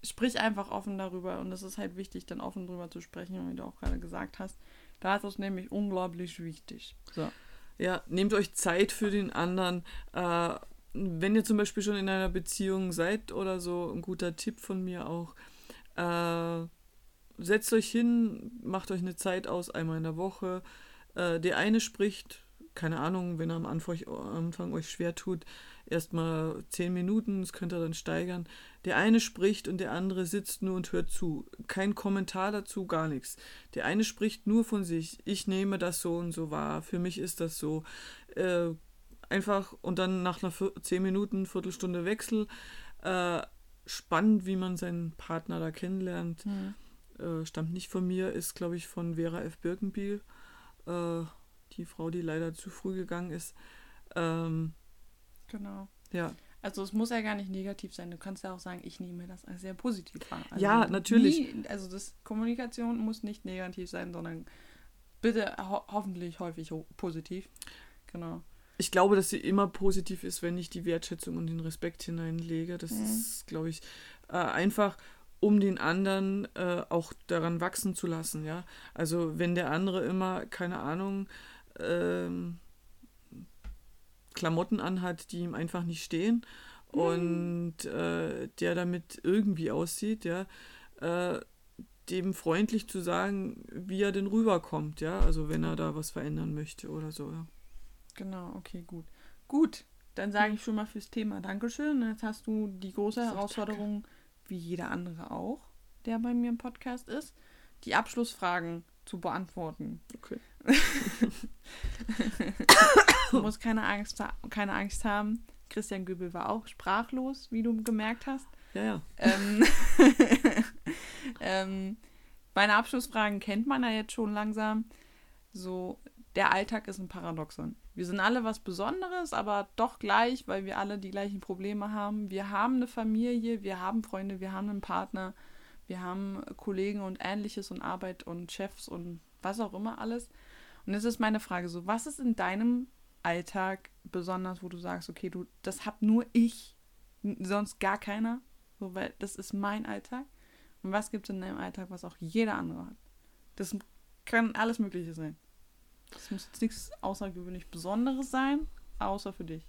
sprich einfach offen darüber. Und es ist halt wichtig, dann offen darüber zu sprechen, wie du auch gerade gesagt hast. Da ist es nämlich unglaublich wichtig. So. Ja, nehmt euch Zeit für den anderen. Äh, wenn ihr zum Beispiel schon in einer Beziehung seid oder so, ein guter Tipp von mir auch. Äh, setzt euch hin, macht euch eine Zeit aus, einmal in der Woche. Äh, der eine spricht, keine Ahnung, wenn er am Anfang, am Anfang euch schwer tut, erstmal zehn Minuten, das könnt ihr dann steigern. Der eine spricht und der andere sitzt nur und hört zu. Kein Kommentar dazu, gar nichts. Der eine spricht nur von sich. Ich nehme das so und so wahr. Für mich ist das so. Äh, einfach und dann nach einer zehn Minuten, Viertelstunde Wechsel. Äh, spannend, wie man seinen Partner da kennenlernt. Mhm. Äh, stammt nicht von mir, ist, glaube ich, von Vera F. Birkenbiel. Äh, die Frau, die leider zu früh gegangen ist. Ähm, genau. Ja. Also es muss ja gar nicht negativ sein. Du kannst ja auch sagen, ich nehme das als sehr positiv wahr. Also ja, natürlich. Nie, also das Kommunikation muss nicht negativ sein, sondern bitte ho hoffentlich häufig ho positiv. Genau. Ich glaube, dass sie immer positiv ist, wenn ich die Wertschätzung und den Respekt hineinlege. Das mhm. ist, glaube ich, äh, einfach um den anderen äh, auch daran wachsen zu lassen, ja. Also wenn der andere immer, keine Ahnung, ähm, Klamotten anhat, die ihm einfach nicht stehen mhm. und äh, der damit irgendwie aussieht, ja, äh, dem freundlich zu sagen, wie er denn rüberkommt, ja, also wenn er da was verändern möchte oder so, ja. Genau, okay, gut. Gut, dann sage ich schon mal fürs Thema Dankeschön. Jetzt hast du die große Herausforderung, wie jeder andere auch, der bei mir im Podcast ist, die Abschlussfragen zu beantworten. Okay. Du musst keine Angst, keine Angst haben. Christian Göbel war auch sprachlos, wie du gemerkt hast. Ja, ja. Ähm, ähm, meine Abschlussfragen kennt man ja jetzt schon langsam. So, der Alltag ist ein Paradoxon. Wir sind alle was Besonderes, aber doch gleich, weil wir alle die gleichen Probleme haben. Wir haben eine Familie, wir haben Freunde, wir haben einen Partner, wir haben Kollegen und ähnliches und Arbeit und Chefs und was auch immer alles. Und jetzt ist meine Frage so, was ist in deinem Alltag besonders, wo du sagst, okay, du, das hab nur ich, sonst gar keiner, so, weil das ist mein Alltag. Und was gibt es in deinem Alltag, was auch jeder andere hat? Das kann alles Mögliche sein. Das muss jetzt nichts außergewöhnlich Besonderes sein, außer für dich.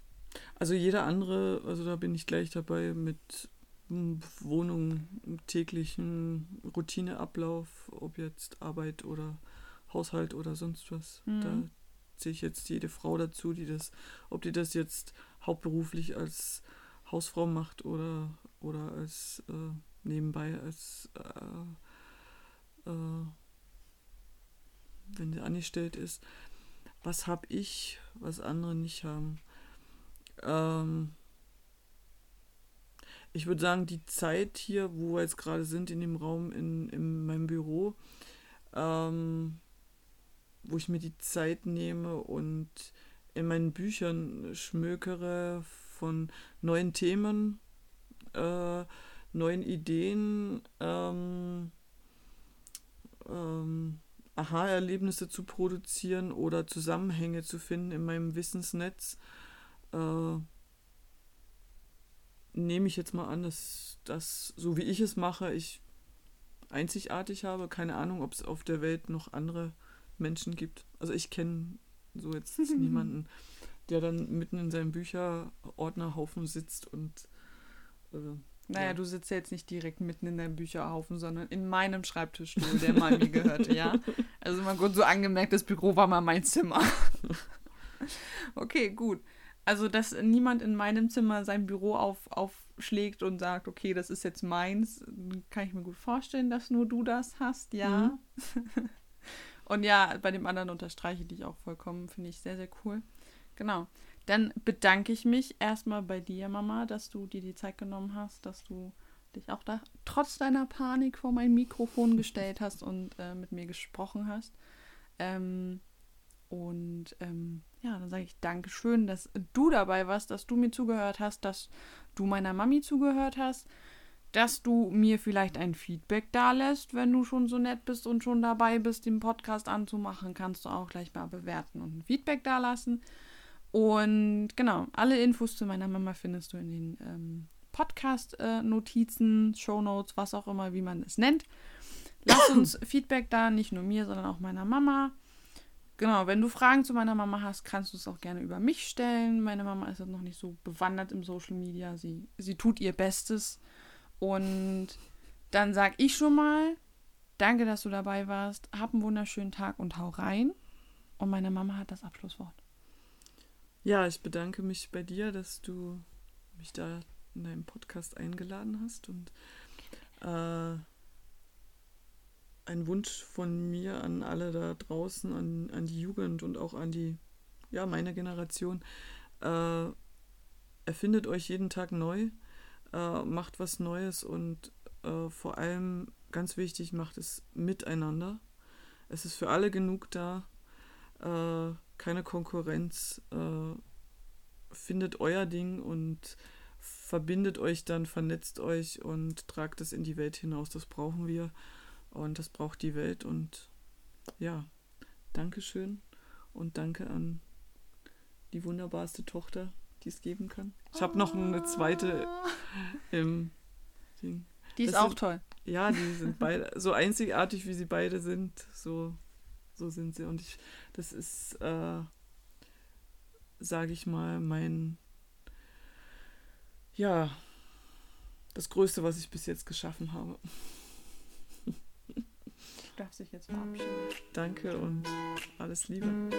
Also jeder andere, also da bin ich gleich dabei mit Wohnung, täglichen Routineablauf, ob jetzt Arbeit oder Haushalt oder sonst was. Mhm. Da sehe ich jetzt jede Frau dazu, die das, ob die das jetzt hauptberuflich als Hausfrau macht oder, oder als äh, nebenbei als äh, äh, wenn sie angestellt ist. Was habe ich, was andere nicht haben? Ähm, ich würde sagen, die Zeit hier, wo wir jetzt gerade sind, in dem Raum in, in meinem Büro, ähm, wo ich mir die Zeit nehme und in meinen Büchern schmökere von neuen Themen, äh, neuen Ideen, ähm, ähm, Aha-Erlebnisse zu produzieren oder Zusammenhänge zu finden in meinem Wissensnetz, äh, nehme ich jetzt mal an, dass das, so wie ich es mache, ich einzigartig habe. Keine Ahnung, ob es auf der Welt noch andere Menschen gibt. Also ich kenne so jetzt niemanden, der dann mitten in seinem Bücherordnerhaufen sitzt und äh, naja, ja. du sitzt ja jetzt nicht direkt mitten in deinem Bücherhaufen, sondern in meinem Schreibtischstuhl, der mal mir gehörte, ja. Also mal kurz so angemerkt, das Büro war mal mein Zimmer. okay, gut. Also, dass niemand in meinem Zimmer sein Büro auf, aufschlägt und sagt, okay, das ist jetzt meins, kann ich mir gut vorstellen, dass nur du das hast, ja. Mhm. Und ja, bei dem anderen unterstreiche ich dich auch vollkommen, finde ich sehr, sehr cool. Genau. Dann bedanke ich mich erstmal bei dir, Mama, dass du dir die Zeit genommen hast, dass du dich auch da trotz deiner Panik vor mein Mikrofon gestellt hast und äh, mit mir gesprochen hast. Ähm, und ähm, ja, dann sage ich Dankeschön, dass du dabei warst, dass du mir zugehört hast, dass du meiner Mami zugehört hast, dass du mir vielleicht ein Feedback da lässt, wenn du schon so nett bist und schon dabei bist, den Podcast anzumachen, kannst du auch gleich mal bewerten und ein Feedback da lassen. Und genau, alle Infos zu meiner Mama findest du in den ähm, Podcast-Notizen, äh, Shownotes, was auch immer, wie man es nennt. Lass uns Feedback da, nicht nur mir, sondern auch meiner Mama. Genau, wenn du Fragen zu meiner Mama hast, kannst du es auch gerne über mich stellen. Meine Mama ist noch nicht so bewandert im Social Media. Sie, sie tut ihr Bestes. Und dann sag ich schon mal, danke, dass du dabei warst. Hab einen wunderschönen Tag und hau rein. Und meine Mama hat das Abschlusswort. Ja, ich bedanke mich bei dir, dass du mich da in deinem Podcast eingeladen hast und äh, ein Wunsch von mir an alle da draußen, an, an die Jugend und auch an die, ja, meine Generation. Äh, erfindet euch jeden Tag neu äh, macht was Neues und äh, vor allem ganz wichtig, macht es miteinander. Es ist für alle genug da, äh, keine Konkurrenz. Äh, findet euer Ding und verbindet euch dann, vernetzt euch und tragt es in die Welt hinaus. Das brauchen wir und das braucht die Welt und ja, Dankeschön und danke an die wunderbarste Tochter, die es geben kann. Ich habe noch eine zweite im Ding. Die ist das auch sind, toll. Ja, die sind beide so einzigartig, wie sie beide sind. So, so sind sie. Und ich, das ist, äh, sage ich mal, mein, ja, das Größte, was ich bis jetzt geschaffen habe. Du darfst dich jetzt verabschieden. Danke und alles Liebe.